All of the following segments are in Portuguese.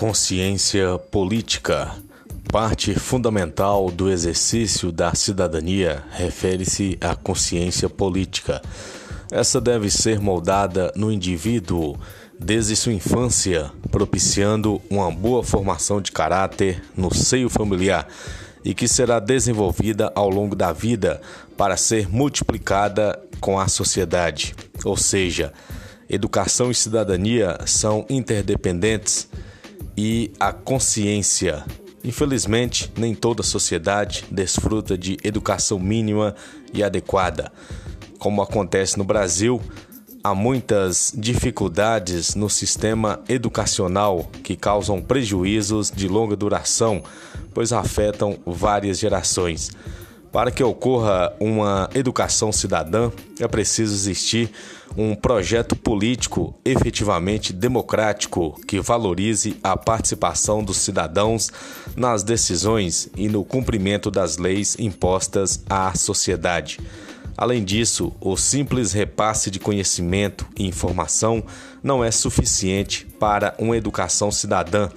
Consciência política. Parte fundamental do exercício da cidadania refere-se à consciência política. Essa deve ser moldada no indivíduo desde sua infância, propiciando uma boa formação de caráter no seio familiar e que será desenvolvida ao longo da vida para ser multiplicada com a sociedade. Ou seja, educação e cidadania são interdependentes e a consciência. Infelizmente, nem toda a sociedade desfruta de educação mínima e adequada. Como acontece no Brasil, há muitas dificuldades no sistema educacional que causam prejuízos de longa duração, pois afetam várias gerações. Para que ocorra uma educação cidadã, é preciso existir um projeto político efetivamente democrático que valorize a participação dos cidadãos nas decisões e no cumprimento das leis impostas à sociedade. Além disso, o simples repasse de conhecimento e informação não é suficiente para uma educação cidadã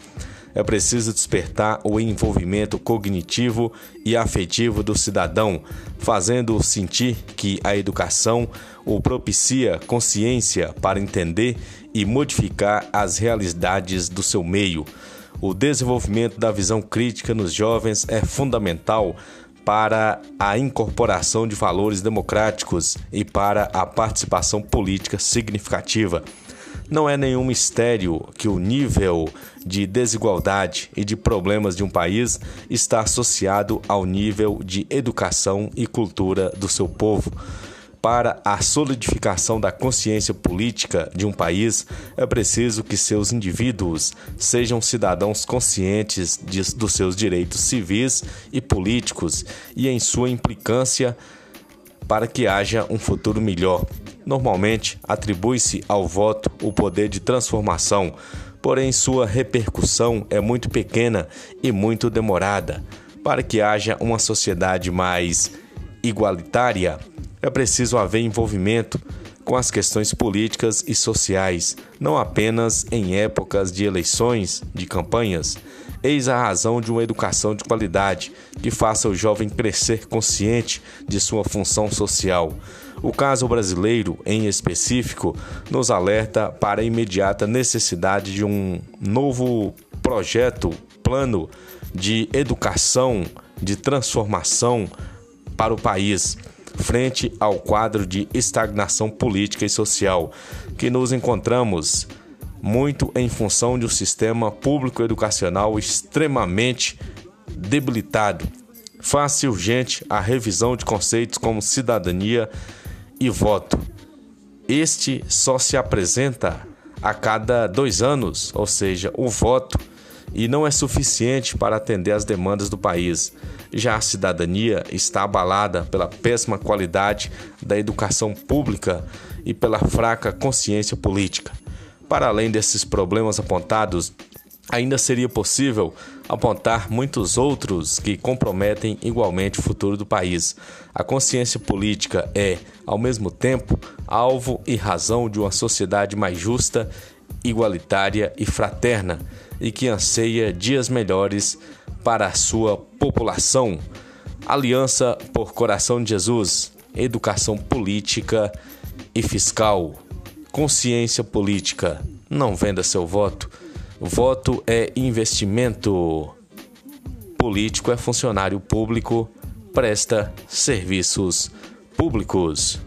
é preciso despertar o envolvimento cognitivo e afetivo do cidadão, fazendo-o sentir que a educação o propicia consciência para entender e modificar as realidades do seu meio. O desenvolvimento da visão crítica nos jovens é fundamental para a incorporação de valores democráticos e para a participação política significativa. Não é nenhum mistério que o nível de desigualdade e de problemas de um país está associado ao nível de educação e cultura do seu povo. Para a solidificação da consciência política de um país, é preciso que seus indivíduos sejam cidadãos conscientes de, dos seus direitos civis e políticos e em sua implicância para que haja um futuro melhor. Normalmente, atribui-se ao voto o poder de transformação, porém sua repercussão é muito pequena e muito demorada. Para que haja uma sociedade mais igualitária, é preciso haver envolvimento com as questões políticas e sociais, não apenas em épocas de eleições, de campanhas. Eis a razão de uma educação de qualidade que faça o jovem crescer consciente de sua função social. O caso brasileiro, em específico, nos alerta para a imediata necessidade de um novo projeto, plano de educação, de transformação para o país frente ao quadro de estagnação política e social que nos encontramos, muito em função de um sistema público educacional extremamente debilitado. Faz-se urgente a revisão de conceitos como cidadania e voto. Este só se apresenta a cada dois anos, ou seja, o voto, e não é suficiente para atender às demandas do país. Já a cidadania está abalada pela péssima qualidade da educação pública e pela fraca consciência política. Para além desses problemas apontados, ainda seria possível apontar muitos outros que comprometem igualmente o futuro do país. A consciência política é, ao mesmo tempo, alvo e razão de uma sociedade mais justa, igualitária e fraterna e que anseia dias melhores para a sua população. Aliança por Coração de Jesus, educação política e fiscal. Consciência política. Não venda seu voto. Voto é investimento. Político é funcionário público, presta serviços públicos.